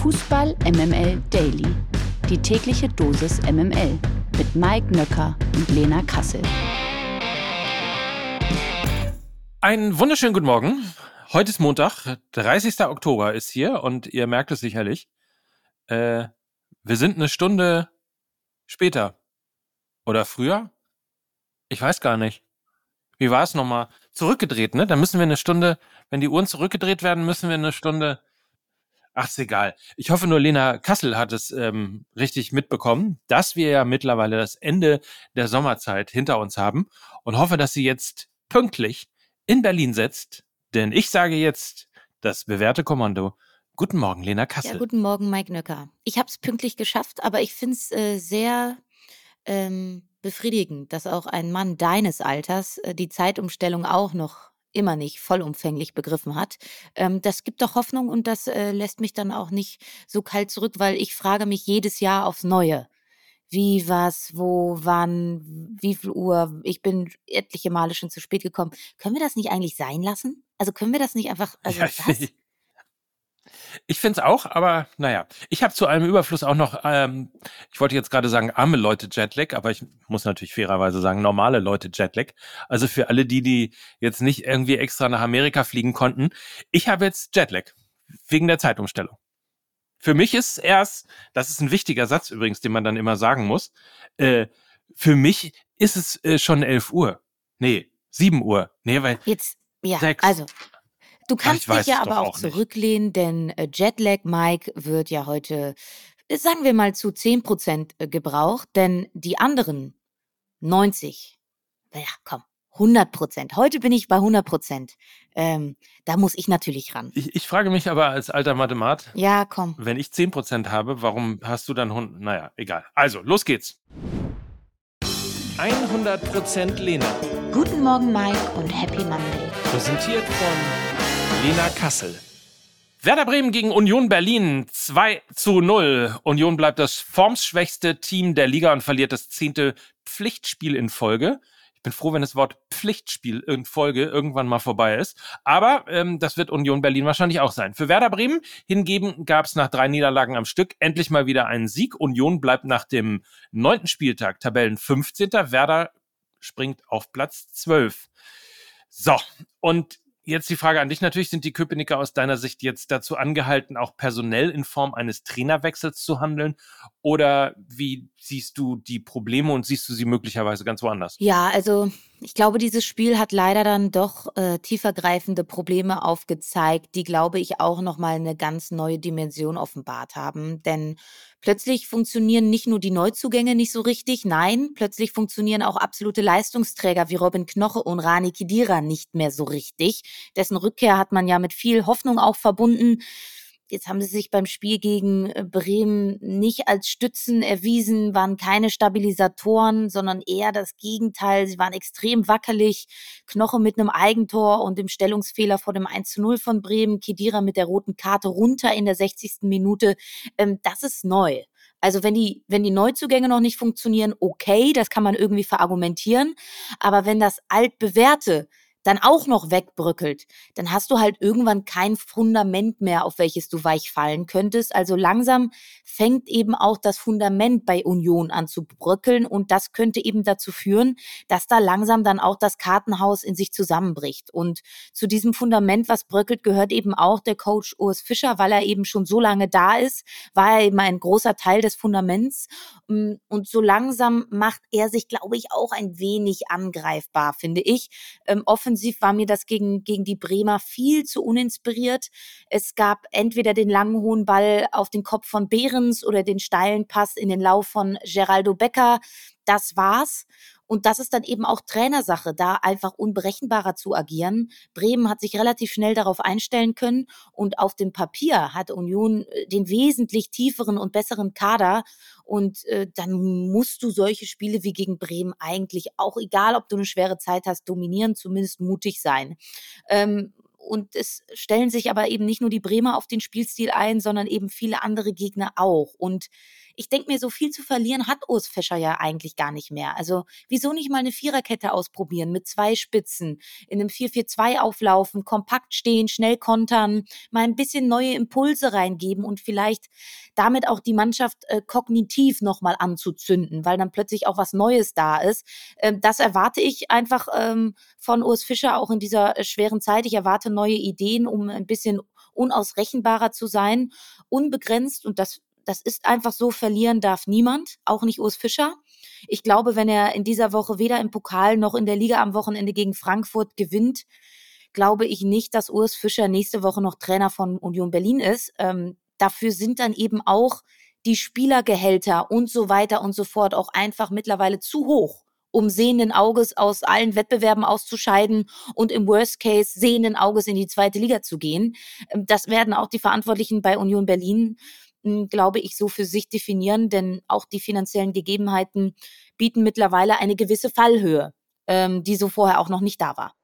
Fußball MML Daily. Die tägliche Dosis MML mit Mike Nöcker und Lena Kassel. Einen wunderschönen guten Morgen. Heute ist Montag, 30. Oktober ist hier und ihr merkt es sicherlich. Äh, wir sind eine Stunde später. Oder früher? Ich weiß gar nicht. Wie war es nochmal? Zurückgedreht, ne? Da müssen wir eine Stunde, wenn die Uhren zurückgedreht werden, müssen wir eine Stunde. Ach, ist egal. Ich hoffe nur, Lena Kassel hat es ähm, richtig mitbekommen, dass wir ja mittlerweile das Ende der Sommerzeit hinter uns haben und hoffe, dass sie jetzt pünktlich in Berlin sitzt. Denn ich sage jetzt das bewährte Kommando. Guten Morgen, Lena Kassel. Ja, guten Morgen, Mike Nöcker. Ich habe es pünktlich geschafft, aber ich finde es äh, sehr ähm, befriedigend, dass auch ein Mann deines Alters äh, die Zeitumstellung auch noch immer nicht vollumfänglich begriffen hat. Ähm, das gibt doch Hoffnung und das äh, lässt mich dann auch nicht so kalt zurück, weil ich frage mich jedes Jahr aufs Neue. Wie, was, wo, wann, wie viel Uhr. Ich bin etliche Male schon zu spät gekommen. Können wir das nicht eigentlich sein lassen? Also können wir das nicht einfach, also Ja, was? Ich finde es auch, aber naja. Ich habe zu allem Überfluss auch noch, ähm, ich wollte jetzt gerade sagen, arme Leute Jetlag, aber ich muss natürlich fairerweise sagen, normale Leute Jetlag. Also für alle die, die jetzt nicht irgendwie extra nach Amerika fliegen konnten. Ich habe jetzt Jetlag. Wegen der Zeitumstellung. Für mich ist erst, das ist ein wichtiger Satz übrigens, den man dann immer sagen muss, äh, für mich ist es äh, schon 11 Uhr. Nee, 7 Uhr. Nee, weil Jetzt, ja, Sechs. also, du kannst dich ja aber auch, auch zurücklehnen, denn äh, Jetlag Mike wird ja heute, äh, sagen wir mal, zu 10% äh, gebraucht, denn die anderen 90, naja, komm, 100%. Heute bin ich bei 100%. Ähm, da muss ich natürlich ran. ich, ich frage mich aber als alter Mathemat, Ja, komm. wenn ich 10% habe, warum hast du dann 100? Naja, egal. Also, los geht's. 100% Lena. Guten Morgen, Mike und Happy Monday. Präsentiert von Lena Kassel. Werder Bremen gegen Union Berlin 2 zu 0. Union bleibt das formsschwächste Team der Liga und verliert das zehnte Pflichtspiel in Folge. Ich bin froh, wenn das Wort Pflichtspiel in Folge irgendwann mal vorbei ist. Aber ähm, das wird Union Berlin wahrscheinlich auch sein. Für Werder Bremen hingegen gab es nach drei Niederlagen am Stück endlich mal wieder einen Sieg. Union bleibt nach dem neunten Spieltag Tabellen 15. Werder springt auf Platz 12. So, und jetzt die Frage an dich natürlich, sind die Köpenicker aus deiner Sicht jetzt dazu angehalten, auch personell in Form eines Trainerwechsels zu handeln? Oder wie siehst du die Probleme und siehst du sie möglicherweise ganz woanders? Ja, also ich glaube, dieses Spiel hat leider dann doch äh, tiefergreifende Probleme aufgezeigt, die, glaube ich, auch nochmal eine ganz neue Dimension offenbart haben. Denn plötzlich funktionieren nicht nur die Neuzugänge nicht so richtig, nein, plötzlich funktionieren auch absolute Leistungsträger wie Robin Knoche und Rani Kidira nicht mehr so richtig. Dessen Rückkehr hat man ja mit viel Hoffnung auch verbunden. Jetzt haben sie sich beim Spiel gegen äh, Bremen nicht als Stützen erwiesen, waren keine Stabilisatoren, sondern eher das Gegenteil. Sie waren extrem wackelig. Knoche mit einem Eigentor und dem Stellungsfehler vor dem 1 zu 0 von Bremen. Kedira mit der roten Karte runter in der 60. Minute. Ähm, das ist neu. Also wenn die, wenn die Neuzugänge noch nicht funktionieren, okay, das kann man irgendwie verargumentieren. Aber wenn das altbewährte dann auch noch wegbröckelt, dann hast du halt irgendwann kein Fundament mehr, auf welches du weich fallen könntest. Also langsam fängt eben auch das Fundament bei Union an zu bröckeln und das könnte eben dazu führen, dass da langsam dann auch das Kartenhaus in sich zusammenbricht. Und zu diesem Fundament, was bröckelt, gehört eben auch der Coach Urs Fischer, weil er eben schon so lange da ist, war er eben ein großer Teil des Fundaments. Mm, Und so langsam macht er sich, glaube ich, auch ein wenig angreifbar, finde ich. Ähm, offensiv war mir das gegen, gegen die Bremer viel zu uninspiriert. Es gab entweder den langen hohen Ball auf den Kopf von Behrens oder den steilen Pass in den Lauf von Geraldo Becker. Das war's. Und das ist dann eben auch Trainersache, da einfach unberechenbarer zu agieren. Bremen hat sich relativ schnell darauf einstellen können und auf dem Papier hat Union äh, den wesentlich tieferen und besseren Kader. Und äh, dann musst du solche Spiele wie gegen Bremen eigentlich auch, egal ob du eine schwere Zeit hast, dominieren, zumindest mutig sein. Ähm, und es stellen sich aber eben nicht nur die Bremer auf den Spielstil ein, sondern eben viele andere Gegner auch. Und ich denke mir, so viel zu verlieren hat Urs Fischer ja eigentlich gar nicht mehr. Also wieso nicht mal eine Viererkette ausprobieren mit zwei Spitzen, in einem 4-4-2 auflaufen, kompakt stehen, schnell kontern, mal ein bisschen neue Impulse reingeben und vielleicht damit auch die Mannschaft äh, kognitiv nochmal anzuzünden, weil dann plötzlich auch was Neues da ist. Ähm, das erwarte ich einfach ähm, von Urs Fischer auch in dieser äh, schweren Zeit. Ich erwarte neue Ideen, um ein bisschen unausrechenbarer zu sein, unbegrenzt und das das ist einfach so, verlieren darf niemand, auch nicht Urs Fischer. Ich glaube, wenn er in dieser Woche weder im Pokal noch in der Liga am Wochenende gegen Frankfurt gewinnt, glaube ich nicht, dass Urs Fischer nächste Woche noch Trainer von Union Berlin ist. Ähm, dafür sind dann eben auch die Spielergehälter und so weiter und so fort auch einfach mittlerweile zu hoch, um sehenden Auges aus allen Wettbewerben auszuscheiden und im Worst Case sehenden Auges in die zweite Liga zu gehen. Ähm, das werden auch die Verantwortlichen bei Union Berlin glaube ich, so für sich definieren, denn auch die finanziellen Gegebenheiten bieten mittlerweile eine gewisse Fallhöhe, ähm, die so vorher auch noch nicht da war.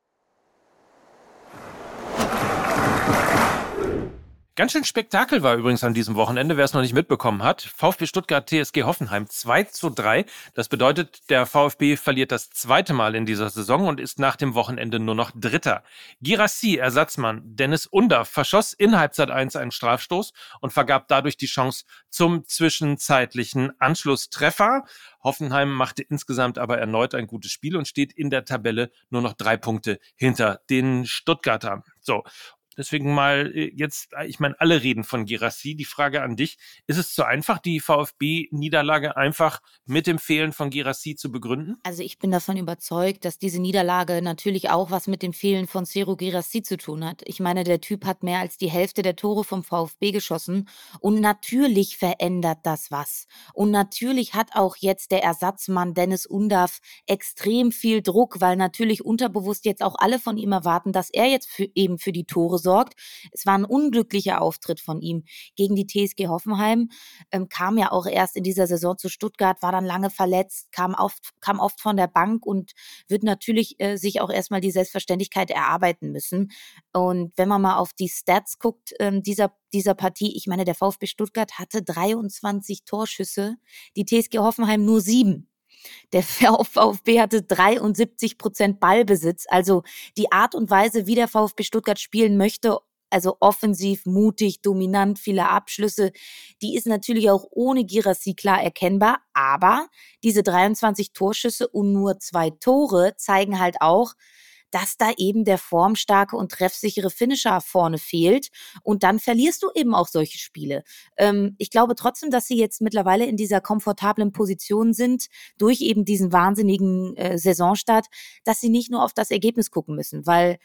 Ganz schön Spektakel war übrigens an diesem Wochenende, wer es noch nicht mitbekommen hat. VfB Stuttgart TSG Hoffenheim 2 zu 3. Das bedeutet, der VfB verliert das zweite Mal in dieser Saison und ist nach dem Wochenende nur noch Dritter. Girassi, Ersatzmann Dennis Under, verschoss in Halbzeit 1 einen Strafstoß und vergab dadurch die Chance zum zwischenzeitlichen Anschlusstreffer. Hoffenheim machte insgesamt aber erneut ein gutes Spiel und steht in der Tabelle nur noch drei Punkte hinter den Stuttgartern. So. Deswegen mal äh, jetzt, äh, ich meine, alle reden von Girassi. Die Frage an dich, ist es zu einfach, die VfB-Niederlage einfach mit dem Fehlen von Girassi zu begründen? Also ich bin davon überzeugt, dass diese Niederlage natürlich auch was mit dem Fehlen von Cero Girassi zu tun hat. Ich meine, der Typ hat mehr als die Hälfte der Tore vom VfB geschossen und natürlich verändert das was. Und natürlich hat auch jetzt der Ersatzmann Dennis Undav extrem viel Druck, weil natürlich unterbewusst jetzt auch alle von ihm erwarten, dass er jetzt für, eben für die Tore gesorgt. Es war ein unglücklicher Auftritt von ihm gegen die TSG Hoffenheim, ähm, kam ja auch erst in dieser Saison zu Stuttgart, war dann lange verletzt, kam oft, kam oft von der Bank und wird natürlich äh, sich auch erstmal die Selbstverständlichkeit erarbeiten müssen. Und wenn man mal auf die Stats guckt, ähm, dieser dieser Partie, ich meine, der VfB Stuttgart hatte 23 Torschüsse, die TSG Hoffenheim nur sieben. Der VfB hatte 73 Prozent Ballbesitz. Also die Art und Weise, wie der VfB Stuttgart spielen möchte, also offensiv, mutig, dominant, viele Abschlüsse, die ist natürlich auch ohne Girassi klar erkennbar. Aber diese 23 Torschüsse und nur zwei Tore zeigen halt auch, dass da eben der formstarke und treffsichere Finisher vorne fehlt. Und dann verlierst du eben auch solche Spiele. Ähm, ich glaube trotzdem, dass sie jetzt mittlerweile in dieser komfortablen Position sind, durch eben diesen wahnsinnigen äh, Saisonstart, dass sie nicht nur auf das Ergebnis gucken müssen, weil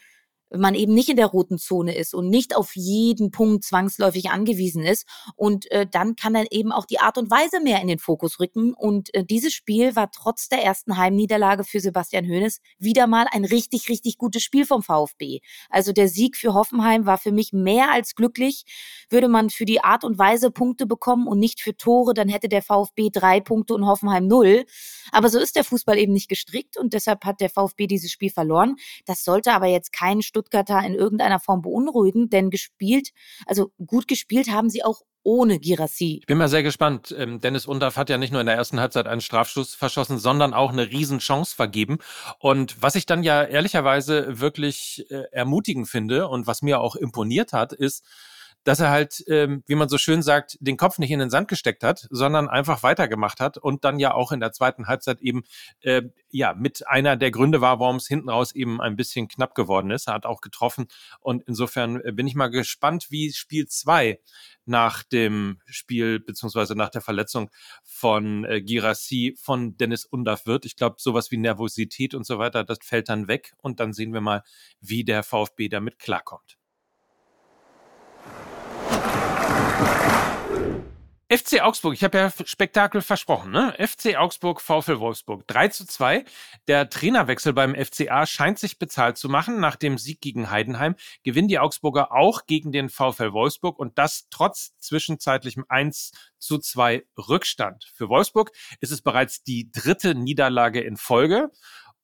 man eben nicht in der roten Zone ist und nicht auf jeden Punkt zwangsläufig angewiesen ist. Und äh, dann kann dann eben auch die Art und Weise mehr in den Fokus rücken. Und äh, dieses Spiel war trotz der ersten Heimniederlage für Sebastian Hoeneß wieder mal ein richtig, richtig gutes Spiel vom VfB. Also der Sieg für Hoffenheim war für mich mehr als glücklich. Würde man für die Art und Weise Punkte bekommen und nicht für Tore, dann hätte der VfB drei Punkte und Hoffenheim null. Aber so ist der Fußball eben nicht gestrickt und deshalb hat der VfB dieses Spiel verloren. Das sollte aber jetzt kein Stück Stuttgarter in irgendeiner Form beunruhigen, denn gespielt, also gut gespielt haben sie auch ohne Girassi. Ich bin mal sehr gespannt. Ähm, Dennis Undaff hat ja nicht nur in der ersten Halbzeit einen Strafschuss verschossen, sondern auch eine Riesenchance vergeben. Und was ich dann ja ehrlicherweise wirklich äh, ermutigend finde und was mir auch imponiert hat, ist, dass er halt, ähm, wie man so schön sagt, den Kopf nicht in den Sand gesteckt hat, sondern einfach weitergemacht hat und dann ja auch in der zweiten Halbzeit eben äh, ja mit einer der Gründe war, warum es hinten raus eben ein bisschen knapp geworden ist. Er hat auch getroffen und insofern äh, bin ich mal gespannt, wie Spiel zwei nach dem Spiel beziehungsweise nach der Verletzung von äh, Girassi von Dennis Undaff wird. Ich glaube, sowas wie Nervosität und so weiter, das fällt dann weg und dann sehen wir mal, wie der VfB damit klarkommt. FC Augsburg, ich habe ja Spektakel versprochen, ne? FC Augsburg, VfL Wolfsburg, 3 zu 2. Der Trainerwechsel beim FCA scheint sich bezahlt zu machen. Nach dem Sieg gegen Heidenheim gewinnen die Augsburger auch gegen den VfL Wolfsburg und das trotz zwischenzeitlichem 1 zu 2 Rückstand. Für Wolfsburg ist es bereits die dritte Niederlage in Folge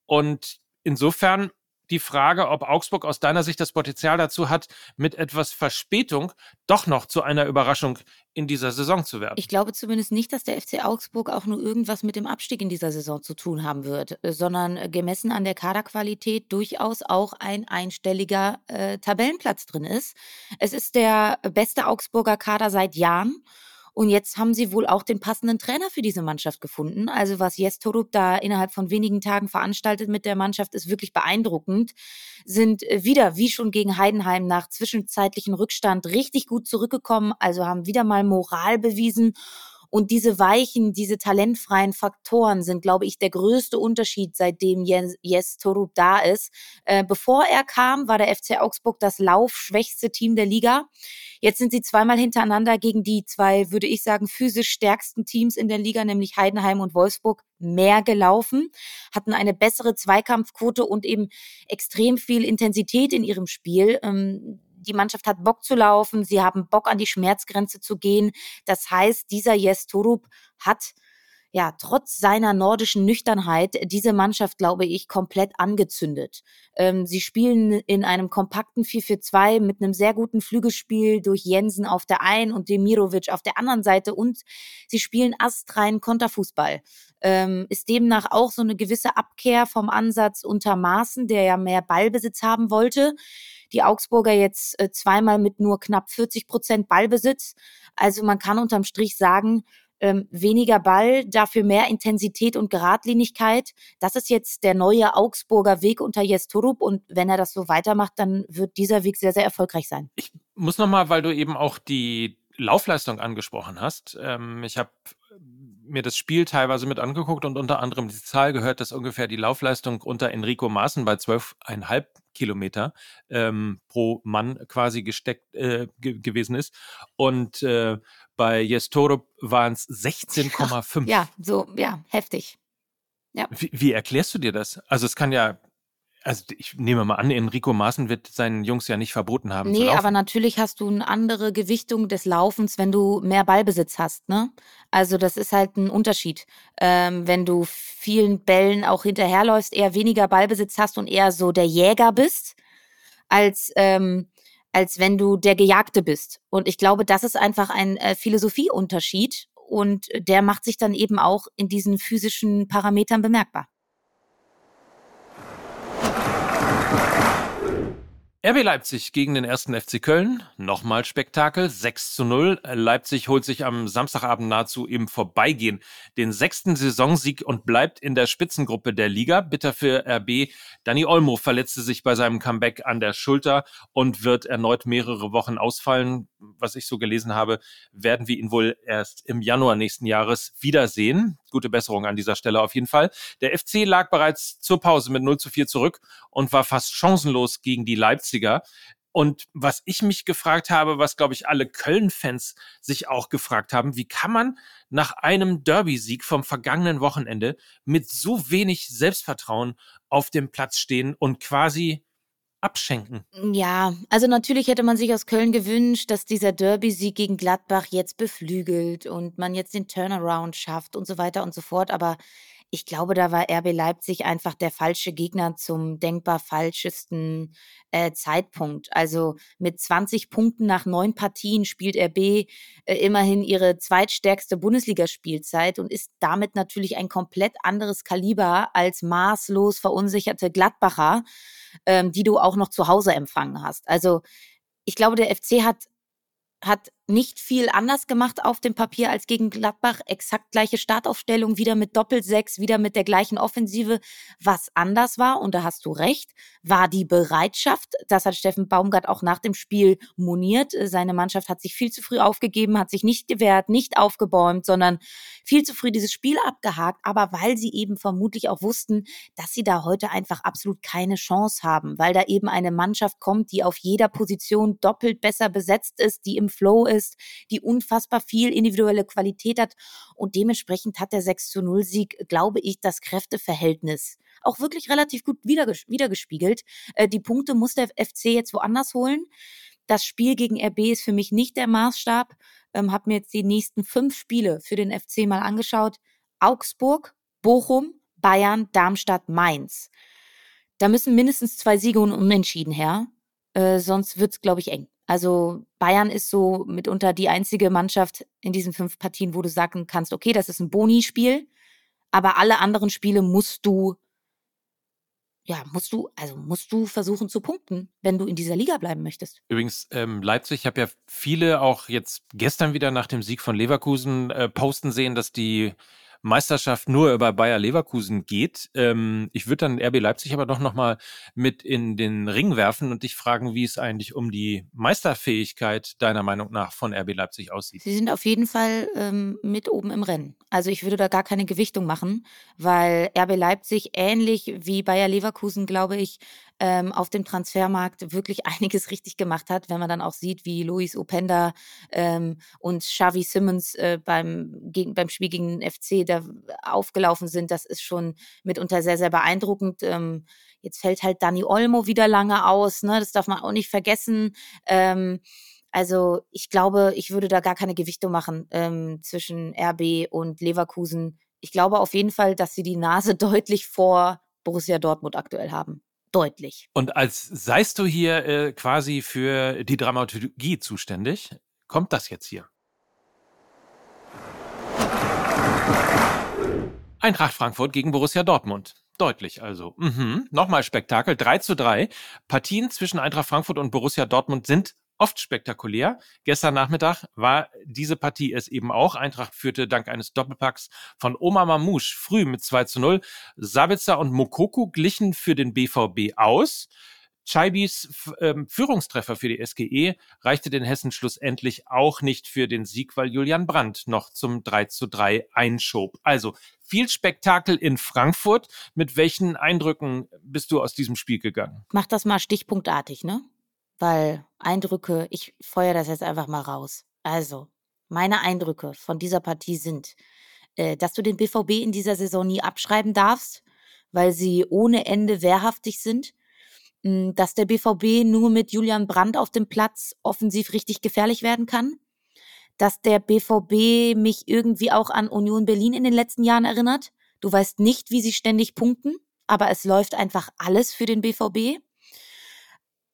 und insofern die Frage, ob Augsburg aus deiner Sicht das Potenzial dazu hat, mit etwas Verspätung doch noch zu einer Überraschung in dieser Saison zu werden. Ich glaube zumindest nicht, dass der FC Augsburg auch nur irgendwas mit dem Abstieg in dieser Saison zu tun haben wird, äh, sondern äh, gemessen an der Kaderqualität durchaus auch ein einstelliger äh, Tabellenplatz drin ist. Es ist der beste Augsburger Kader seit Jahren. Und jetzt haben sie wohl auch den passenden Trainer für diese Mannschaft gefunden. Also was Jes Torup da innerhalb von wenigen Tagen veranstaltet mit der Mannschaft, ist wirklich beeindruckend. Sind äh, wieder, wie schon gegen Heidenheim, nach zwischenzeitlichen Rückstand richtig gut zurückgekommen. Also haben wieder mal Moral bewiesen und diese weichen, diese talentfreien Faktoren sind, glaube ich, der größte Unterschied, seitdem Jens, Jes Torup da ist. Äh, bevor er kam, war der FC Augsburg das laufschwächste Team der Liga. Jetzt sind sie zweimal hintereinander gegen die zwei, würde ich sagen, physisch stärksten Teams in der Liga, nämlich Heidenheim und Wolfsburg, mehr gelaufen, hatten eine bessere Zweikampfquote und eben extrem viel Intensität in ihrem Spiel. Ähm, die Mannschaft hat Bock zu laufen, sie haben Bock an die Schmerzgrenze zu gehen. Das heißt, dieser Jes Torup hat ja, trotz seiner nordischen Nüchternheit diese Mannschaft, glaube ich, komplett angezündet. Ähm, sie spielen in einem kompakten 4-4-2 mit einem sehr guten Flügelspiel durch Jensen auf der einen und Demirovic auf der anderen Seite und sie spielen astreinen Konterfußball. Ähm, ist demnach auch so eine gewisse Abkehr vom Ansatz unter Maßen, der ja mehr Ballbesitz haben wollte die Augsburger jetzt äh, zweimal mit nur knapp 40 Prozent Ballbesitz. Also man kann unterm Strich sagen, ähm, weniger Ball, dafür mehr Intensität und Geradlinigkeit. Das ist jetzt der neue Augsburger Weg unter Jes Torup und wenn er das so weitermacht, dann wird dieser Weg sehr, sehr erfolgreich sein. Ich muss nochmal, weil du eben auch die Laufleistung angesprochen hast. Ähm, ich habe mir das Spiel teilweise mit angeguckt und unter anderem die Zahl gehört, dass ungefähr die Laufleistung unter Enrico Maaßen bei 12,5 Kilometer ähm, pro Mann quasi gesteckt äh, gewesen ist. Und äh, bei Jestorop waren es 16,5. Ja, so, ja, heftig. Ja. Wie, wie, erklärst du dir das? Also es kann ja also ich nehme mal an, Enrico Maaßen wird seinen Jungs ja nicht verboten haben. Nee, aber natürlich hast du eine andere Gewichtung des Laufens, wenn du mehr Ballbesitz hast. Ne? Also das ist halt ein Unterschied. Ähm, wenn du vielen Bällen auch hinterherläufst, eher weniger Ballbesitz hast und eher so der Jäger bist, als, ähm, als wenn du der Gejagte bist. Und ich glaube, das ist einfach ein äh, Philosophieunterschied und der macht sich dann eben auch in diesen physischen Parametern bemerkbar. RB Leipzig gegen den ersten FC Köln. Nochmal Spektakel. 6 zu 0. Leipzig holt sich am Samstagabend nahezu im Vorbeigehen den sechsten Saisonsieg und bleibt in der Spitzengruppe der Liga. Bitter für RB. Dani Olmo verletzte sich bei seinem Comeback an der Schulter und wird erneut mehrere Wochen ausfallen. Was ich so gelesen habe, werden wir ihn wohl erst im Januar nächsten Jahres wiedersehen. Gute Besserung an dieser Stelle auf jeden Fall. Der FC lag bereits zur Pause mit 0 zu 4 zurück und war fast chancenlos gegen die Leipziger. Und was ich mich gefragt habe, was glaube ich alle Köln-Fans sich auch gefragt haben, wie kann man nach einem Derby-Sieg vom vergangenen Wochenende mit so wenig Selbstvertrauen auf dem Platz stehen und quasi abschenken. Ja, also natürlich hätte man sich aus Köln gewünscht, dass dieser Derby-Sieg gegen Gladbach jetzt beflügelt und man jetzt den Turnaround schafft und so weiter und so fort. Aber ich glaube, da war RB Leipzig einfach der falsche Gegner zum denkbar falschesten äh, Zeitpunkt. Also mit 20 Punkten nach neun Partien spielt RB äh, immerhin ihre zweitstärkste Bundesligaspielzeit und ist damit natürlich ein komplett anderes Kaliber als maßlos verunsicherte Gladbacher, ähm, die du auch noch zu Hause empfangen hast. Also ich glaube, der FC hat hat nicht viel anders gemacht auf dem Papier als gegen Gladbach. Exakt gleiche Startaufstellung, wieder mit Doppelsechs, wieder mit der gleichen Offensive. Was anders war, und da hast du recht, war die Bereitschaft. Das hat Steffen Baumgart auch nach dem Spiel moniert. Seine Mannschaft hat sich viel zu früh aufgegeben, hat sich nicht gewehrt, nicht aufgebäumt, sondern viel zu früh dieses Spiel abgehakt. Aber weil sie eben vermutlich auch wussten, dass sie da heute einfach absolut keine Chance haben, weil da eben eine Mannschaft kommt, die auf jeder Position doppelt besser besetzt ist, die im Flow ist ist, die unfassbar viel individuelle Qualität hat. Und dementsprechend hat der 6 zu 0 Sieg, glaube ich, das Kräfteverhältnis auch wirklich relativ gut wiedergespiegelt. Äh, die Punkte muss der FC jetzt woanders holen. Das Spiel gegen RB ist für mich nicht der Maßstab. Ähm, habe mir jetzt die nächsten fünf Spiele für den FC mal angeschaut. Augsburg, Bochum, Bayern, Darmstadt, Mainz. da müssen mindestens zwei Siege und Unentschieden her. Äh, sonst wird es, glaube ich, eng. Also Bayern ist so mitunter die einzige Mannschaft in diesen fünf Partien, wo du sagen kannst, okay, das ist ein Boni-Spiel, aber alle anderen Spiele musst du ja, musst du, also musst du versuchen zu punkten, wenn du in dieser Liga bleiben möchtest. Übrigens, ähm, Leipzig, ich habe ja viele auch jetzt gestern wieder nach dem Sieg von Leverkusen äh, posten sehen, dass die Meisterschaft nur über Bayer Leverkusen geht. Ähm, ich würde dann RB Leipzig aber doch nochmal mit in den Ring werfen und dich fragen, wie es eigentlich um die Meisterfähigkeit deiner Meinung nach von RB Leipzig aussieht. Sie sind auf jeden Fall ähm, mit oben im Rennen. Also ich würde da gar keine Gewichtung machen, weil RB Leipzig ähnlich wie Bayer Leverkusen, glaube ich, ähm, auf dem Transfermarkt wirklich einiges richtig gemacht hat, wenn man dann auch sieht, wie Luis Openda ähm, und Xavi Simmons äh, beim, gegen, beim Spiel gegen den FC da aufgelaufen sind. Das ist schon mitunter sehr, sehr beeindruckend. Ähm, jetzt fällt halt Dani Olmo wieder lange aus, ne? das darf man auch nicht vergessen. Ähm, also ich glaube, ich würde da gar keine Gewichtung machen ähm, zwischen RB und Leverkusen. Ich glaube auf jeden Fall, dass sie die Nase deutlich vor Borussia Dortmund aktuell haben deutlich. Und als seist du hier äh, quasi für die Dramaturgie zuständig, kommt das jetzt hier? Eintracht Frankfurt gegen Borussia Dortmund. Deutlich also. Mhm. Nochmal Spektakel. 3 zu 3. Partien zwischen Eintracht Frankfurt und Borussia Dortmund sind oft spektakulär. Gestern Nachmittag war diese Partie es eben auch. Eintracht führte dank eines Doppelpacks von Oma Mamouche früh mit 2 zu 0. Sabitzer und Mokoko glichen für den BVB aus. Chaibis ähm, Führungstreffer für die SGE reichte den Hessen schlussendlich auch nicht für den Sieg, weil Julian Brandt noch zum 3 zu 3 einschob. Also viel Spektakel in Frankfurt. Mit welchen Eindrücken bist du aus diesem Spiel gegangen? Mach das mal stichpunktartig, ne? Weil Eindrücke, ich feuer das jetzt einfach mal raus. Also, meine Eindrücke von dieser Partie sind, äh, dass du den BVB in dieser Saison nie abschreiben darfst, weil sie ohne Ende wehrhaftig sind. Hm, dass der BVB nur mit Julian Brandt auf dem Platz offensiv richtig gefährlich werden kann. Dass der BVB mich irgendwie auch an Union Berlin in den letzten Jahren erinnert. Du weißt nicht, wie sie ständig punkten, aber es läuft einfach alles für den BVB.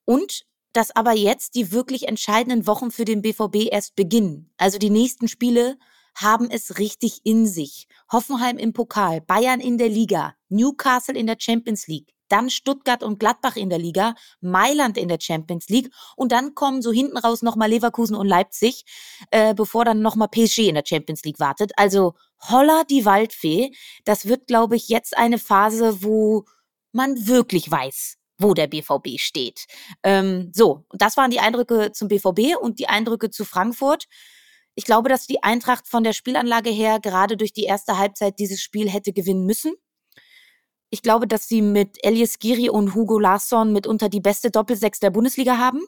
Und dass aber jetzt die wirklich entscheidenden Wochen für den BVB erst beginnen. Also die nächsten Spiele haben es richtig in sich. Hoffenheim im Pokal, Bayern in der Liga, Newcastle in der Champions League, dann Stuttgart und Gladbach in der Liga, Mailand in der Champions League und dann kommen so hinten raus nochmal Leverkusen und Leipzig, äh, bevor dann nochmal PSG in der Champions League wartet. Also holla die Waldfee. Das wird, glaube ich, jetzt eine Phase, wo man wirklich weiß, wo der BVB steht. Ähm, so, das waren die Eindrücke zum BVB und die Eindrücke zu Frankfurt. Ich glaube, dass die Eintracht von der Spielanlage her gerade durch die erste Halbzeit dieses Spiel hätte gewinnen müssen. Ich glaube, dass sie mit Elias Giri und Hugo Larsson mitunter die beste Doppelsechs der Bundesliga haben.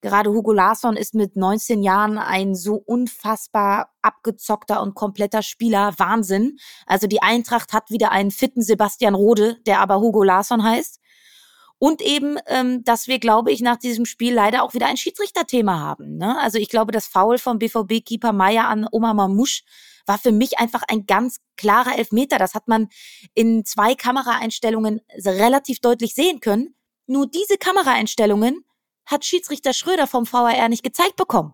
Gerade Hugo Larsson ist mit 19 Jahren ein so unfassbar abgezockter und kompletter Spieler. Wahnsinn. Also die Eintracht hat wieder einen fitten Sebastian Rode, der aber Hugo Larsson heißt. Und eben, ähm, dass wir, glaube ich, nach diesem Spiel leider auch wieder ein Schiedsrichterthema haben. Ne? Also ich glaube, das Foul vom BVB-Keeper Meier an Oma Mamouche war für mich einfach ein ganz klarer Elfmeter. Das hat man in zwei Kameraeinstellungen relativ deutlich sehen können. Nur diese Kameraeinstellungen hat Schiedsrichter Schröder vom VAR nicht gezeigt bekommen.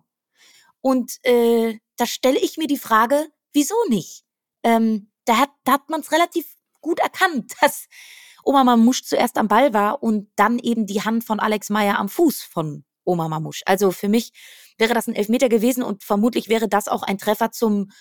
Und äh, da stelle ich mir die Frage, wieso nicht? Ähm, da hat, da hat man es relativ gut erkannt, dass Oma Mamouche zuerst am Ball war und dann eben die Hand von Alex Meyer am Fuß von Oma Mamouche. Also für mich wäre das ein Elfmeter gewesen und vermutlich wäre das auch ein Treffer zum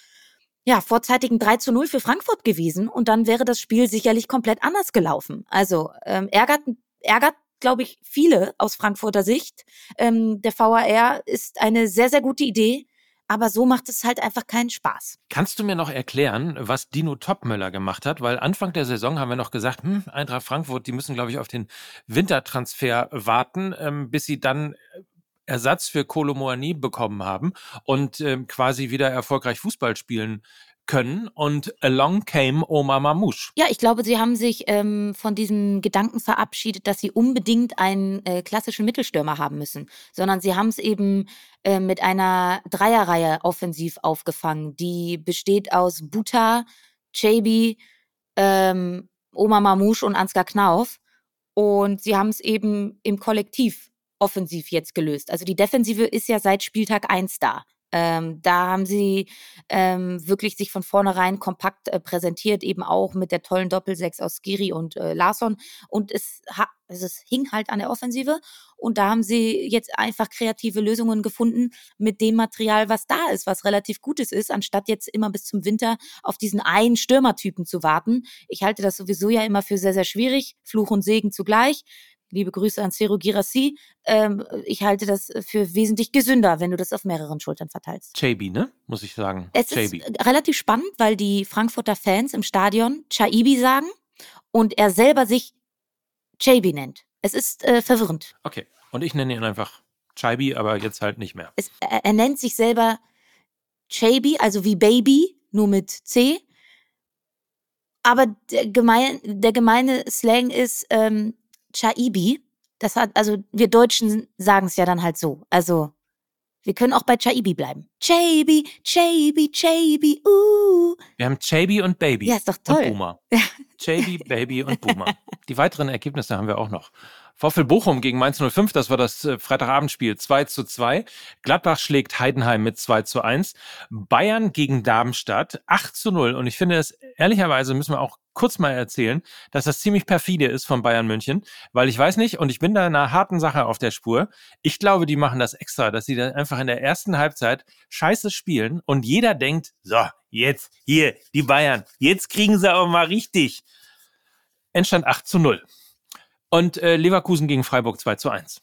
ja, vorzeitigen 3 zu 0 für Frankfurt gewesen und dann wäre das Spiel sicherlich komplett anders gelaufen. Also ähm, ärgert, ärgert glaube ich, viele aus Frankfurter Sicht. Ähm, der VAR ist eine sehr, sehr gute Idee. Aber so macht es halt einfach keinen Spaß. Kannst du mir noch erklären, was Dino Topmöller gemacht hat? Weil Anfang der Saison haben wir noch gesagt, hm, Eintracht Frankfurt, die müssen, glaube ich, auf den Wintertransfer warten, ähm, bis sie dann äh, Ersatz für Kolo Moani bekommen haben und ähm, quasi wieder erfolgreich Fußball spielen können und along came Oma Mamouche. Ja, ich glaube, sie haben sich ähm, von diesem Gedanken verabschiedet, dass sie unbedingt einen äh, klassischen Mittelstürmer haben müssen, sondern sie haben es eben äh, mit einer Dreierreihe offensiv aufgefangen, die besteht aus Buta, Chaby, ähm, Oma Mamouche und Ansgar Knauf. Und sie haben es eben im Kollektiv offensiv jetzt gelöst. Also die Defensive ist ja seit Spieltag 1 da. Ähm, da haben sie ähm, wirklich sich von vornherein kompakt äh, präsentiert, eben auch mit der tollen Doppelsechs aus Skiri und äh, Larsson. Und es, also es hing halt an der Offensive. Und da haben sie jetzt einfach kreative Lösungen gefunden mit dem Material, was da ist, was relativ Gutes ist, anstatt jetzt immer bis zum Winter auf diesen einen Stürmertypen zu warten. Ich halte das sowieso ja immer für sehr, sehr schwierig. Fluch und Segen zugleich. Liebe Grüße an Cero Girassi. Ähm, ich halte das für wesentlich gesünder, wenn du das auf mehreren Schultern verteilst. Chaibi, ne? Muss ich sagen. Es Chaibi. ist relativ spannend, weil die Frankfurter Fans im Stadion Chaibi sagen und er selber sich Chaibi nennt. Es ist äh, verwirrend. Okay. Und ich nenne ihn einfach Chaibi, aber jetzt halt nicht mehr. Es, er, er nennt sich selber Chaibi, also wie Baby, nur mit C. Aber der, gemein, der gemeine Slang ist ähm, Chaibi. Das hat, also wir Deutschen sagen es ja dann halt so. Also wir können auch bei Chaibi bleiben. Chaibi, Chaibi, Chaibi, uh. Wir haben Chaibi und Baby. Ja, ist doch toll. Und Boomer. Chaibi, Baby und Boomer. Die weiteren Ergebnisse haben wir auch noch. VfL Bochum gegen Mainz 05, das war das äh, Freitagabendspiel 2 zu 2. Gladbach schlägt Heidenheim mit 2 zu 1. Bayern gegen Darmstadt 8 zu 0. Und ich finde es, ehrlicherweise müssen wir auch kurz mal erzählen, dass das ziemlich perfide ist von Bayern München, weil ich weiß nicht, und ich bin da einer harten Sache auf der Spur. Ich glaube, die machen das extra, dass sie dann einfach in der ersten Halbzeit scheiße spielen und jeder denkt, so, jetzt, hier, die Bayern, jetzt kriegen sie aber mal richtig. Endstand 8 zu 0. Und äh, Leverkusen gegen Freiburg 2 zu 1.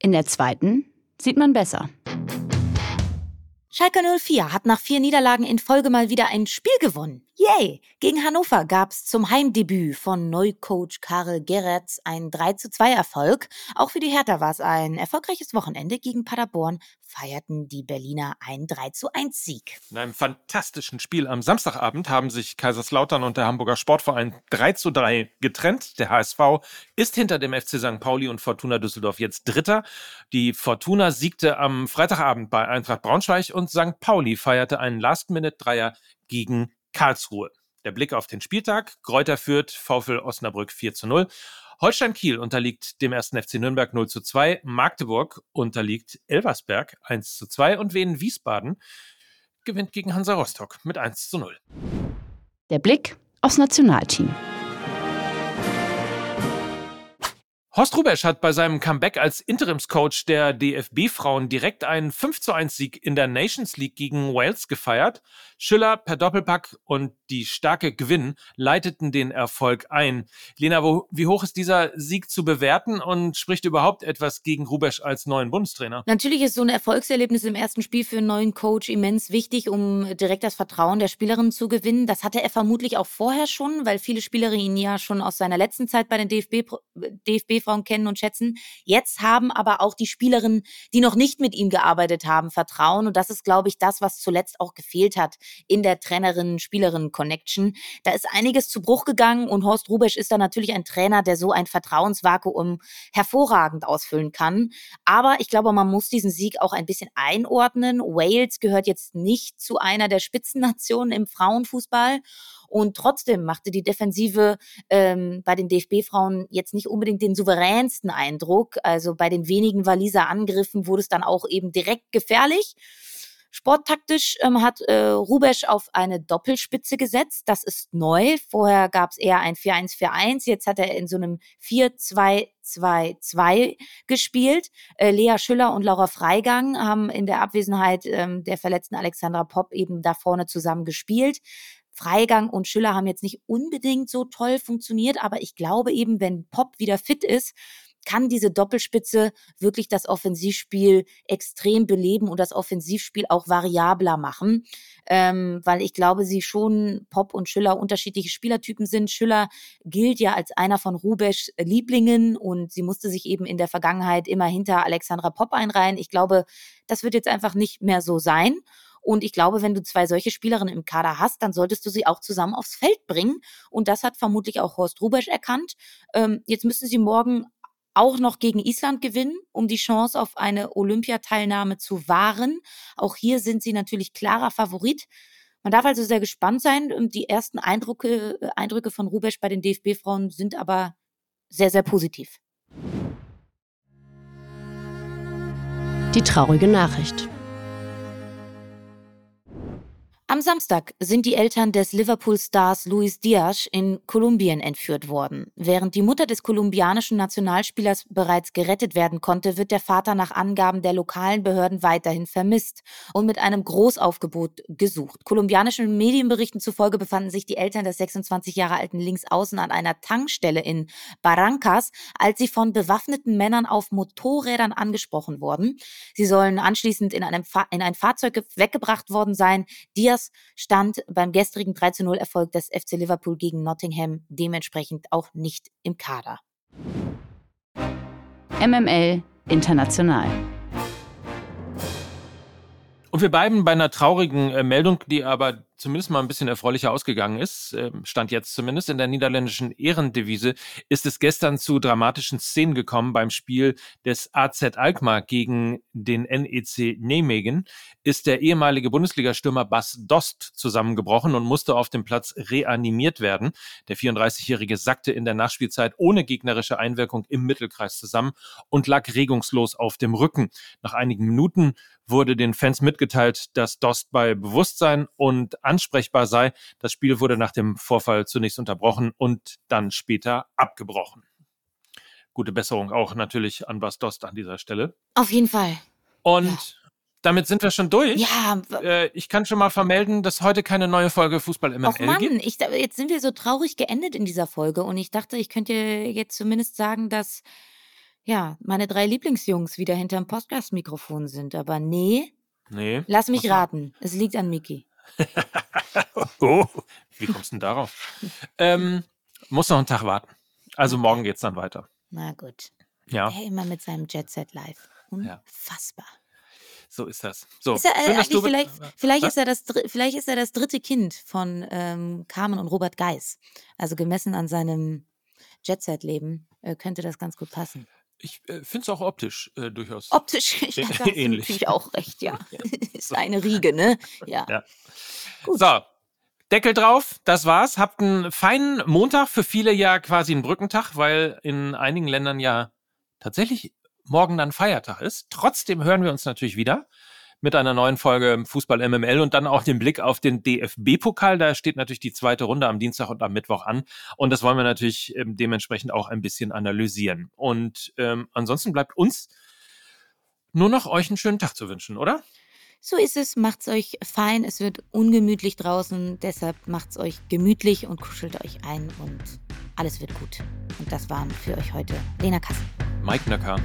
In der zweiten sieht man besser. Schalke 04 hat nach vier Niederlagen in Folge mal wieder ein Spiel gewonnen. Yay! Gegen Hannover gab's zum Heimdebüt von Neucoach Karel Geretz ein 3 zu 2 Erfolg. Auch für die Hertha war es ein erfolgreiches Wochenende. Gegen Paderborn feierten die Berliner einen 3 zu 1 Sieg. In einem fantastischen Spiel am Samstagabend haben sich Kaiserslautern und der Hamburger Sportverein 3 zu 3 getrennt. Der HSV ist hinter dem FC St. Pauli und Fortuna Düsseldorf jetzt Dritter. Die Fortuna siegte am Freitagabend bei Eintracht Braunschweig und St. Pauli feierte einen Last-Minute-Dreier gegen Karlsruhe. Der Blick auf den Spieltag. Kräuter führt VfL Osnabrück 4 zu 0. Holstein Kiel unterliegt dem ersten FC Nürnberg 0 zu 2. Magdeburg unterliegt Elversberg 1 zu 2 und Wien Wiesbaden gewinnt gegen Hansa Rostock mit 1 zu 0. Der Blick aufs Nationalteam. Horst Rubesch hat bei seinem Comeback als Interimscoach der DFB-Frauen direkt einen 5 zu 1 Sieg in der Nations League gegen Wales gefeiert. Schüller per Doppelpack und die starke Gewinn leiteten den Erfolg ein. Lena, wo, wie hoch ist dieser Sieg zu bewerten und spricht überhaupt etwas gegen Rubesch als neuen Bundestrainer? Natürlich ist so ein Erfolgserlebnis im ersten Spiel für einen neuen Coach immens wichtig, um direkt das Vertrauen der Spielerinnen zu gewinnen. Das hatte er vermutlich auch vorher schon, weil viele Spielerinnen ihn ja schon aus seiner letzten Zeit bei den DFB, DFB Frauen kennen und schätzen. Jetzt haben aber auch die Spielerinnen, die noch nicht mit ihm gearbeitet haben, Vertrauen. Und das ist, glaube ich, das, was zuletzt auch gefehlt hat in der Trainerinnen-Spielerinnen-Connection. Da ist einiges zu Bruch gegangen und Horst Rubesch ist da natürlich ein Trainer, der so ein Vertrauensvakuum hervorragend ausfüllen kann. Aber ich glaube, man muss diesen Sieg auch ein bisschen einordnen. Wales gehört jetzt nicht zu einer der Spitzennationen im Frauenfußball. Und trotzdem machte die Defensive ähm, bei den DFB-Frauen jetzt nicht unbedingt den souveränsten Eindruck. Also bei den wenigen Waliser Angriffen wurde es dann auch eben direkt gefährlich. Sporttaktisch ähm, hat äh, Rubesch auf eine Doppelspitze gesetzt. Das ist neu. Vorher gab es eher ein 4-1-4-1. Jetzt hat er in so einem 4-2-2-2 gespielt. Äh, Lea Schüller und Laura Freigang haben in der Abwesenheit ähm, der verletzten Alexandra Popp eben da vorne zusammen gespielt. Freigang und Schüller haben jetzt nicht unbedingt so toll funktioniert, aber ich glaube eben, wenn Pop wieder fit ist, kann diese Doppelspitze wirklich das Offensivspiel extrem beleben und das Offensivspiel auch variabler machen, ähm, weil ich glaube, sie schon Pop und Schüller unterschiedliche Spielertypen sind. Schüller gilt ja als einer von Rubesch Lieblingen und sie musste sich eben in der Vergangenheit immer hinter Alexandra Pop einreihen. Ich glaube, das wird jetzt einfach nicht mehr so sein. Und ich glaube, wenn du zwei solche Spielerinnen im Kader hast, dann solltest du sie auch zusammen aufs Feld bringen. Und das hat vermutlich auch Horst Rubesch erkannt. Ähm, jetzt müssen sie morgen auch noch gegen Island gewinnen, um die Chance auf eine Olympiateilnahme zu wahren. Auch hier sind sie natürlich klarer Favorit. Man darf also sehr gespannt sein. Die ersten Eindrücke, äh, Eindrücke von Rubesch bei den DFB-Frauen sind aber sehr, sehr positiv. Die traurige Nachricht. Am Samstag sind die Eltern des Liverpool-Stars Luis Diaz in Kolumbien entführt worden. Während die Mutter des kolumbianischen Nationalspielers bereits gerettet werden konnte, wird der Vater nach Angaben der lokalen Behörden weiterhin vermisst und mit einem Großaufgebot gesucht. Kolumbianischen Medienberichten zufolge befanden sich die Eltern des 26 Jahre alten Linksaußen an einer Tankstelle in Barrancas, als sie von bewaffneten Männern auf Motorrädern angesprochen wurden. Sie sollen anschließend in, einem Fa in ein Fahrzeug weggebracht worden sein. Diaz Rangers stand beim gestrigen 3-0-Erfolg des FC Liverpool gegen Nottingham dementsprechend auch nicht im Kader. MML International. Und wir bleiben bei einer traurigen äh, Meldung, die aber zumindest mal ein bisschen erfreulicher ausgegangen ist, ähm, stand jetzt zumindest in der niederländischen Ehrendevise, ist es gestern zu dramatischen Szenen gekommen beim Spiel des AZ Alkmaar gegen den NEC Nijmegen, ist der ehemalige Bundesligastürmer Bas Dost zusammengebrochen und musste auf dem Platz reanimiert werden. Der 34-Jährige sackte in der Nachspielzeit ohne gegnerische Einwirkung im Mittelkreis zusammen und lag regungslos auf dem Rücken. Nach einigen Minuten wurde den Fans mitgeteilt, dass Dost bei Bewusstsein und ansprechbar sei. Das Spiel wurde nach dem Vorfall zunächst unterbrochen und dann später abgebrochen. Gute Besserung auch natürlich an Bas Dost an dieser Stelle. Auf jeden Fall. Und ja. damit sind wir schon durch. Ja. Äh, ich kann schon mal vermelden, dass heute keine neue Folge Fußball MML Och Mann, gibt. Ich, jetzt sind wir so traurig geendet in dieser Folge und ich dachte, ich könnte jetzt zumindest sagen, dass ja, meine drei Lieblingsjungs wieder hinterm Podcast-Mikrofon sind. Aber nee. Nee. Lass mich raten. Es liegt an Miki. oh, wie kommst du denn darauf? ähm, muss noch einen Tag warten. Also morgen geht's dann weiter. Na gut. Ja. Der immer mit seinem Jet Set Live. Unfassbar. Ja. So ist das. So, ist er, äh, schön, vielleicht, vielleicht, ist er das, vielleicht ist er das dritte Kind von ähm, Carmen und Robert Geis. Also gemessen an seinem Jet Set Leben äh, könnte das ganz gut passen. Ich äh, finde es auch optisch äh, durchaus optisch ja, ähnlich. Ich auch recht, ja. ja. Ist eine Riege, ne? Ja. ja. Gut. So, Deckel drauf, das war's. Habt einen feinen Montag, für viele ja quasi ein Brückentag, weil in einigen Ländern ja tatsächlich morgen dann Feiertag ist. Trotzdem hören wir uns natürlich wieder mit einer neuen Folge Fußball MML und dann auch den Blick auf den DFB-Pokal. Da steht natürlich die zweite Runde am Dienstag und am Mittwoch an. Und das wollen wir natürlich ähm, dementsprechend auch ein bisschen analysieren. Und ähm, ansonsten bleibt uns nur noch euch einen schönen Tag zu wünschen, oder? So ist es, macht's euch fein, es wird ungemütlich draußen, deshalb macht's euch gemütlich und kuschelt euch ein und alles wird gut. Und das waren für euch heute Lena Kassel. Mike Nöcker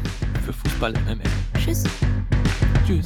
für Fußball MML. Tschüss. Tschüss.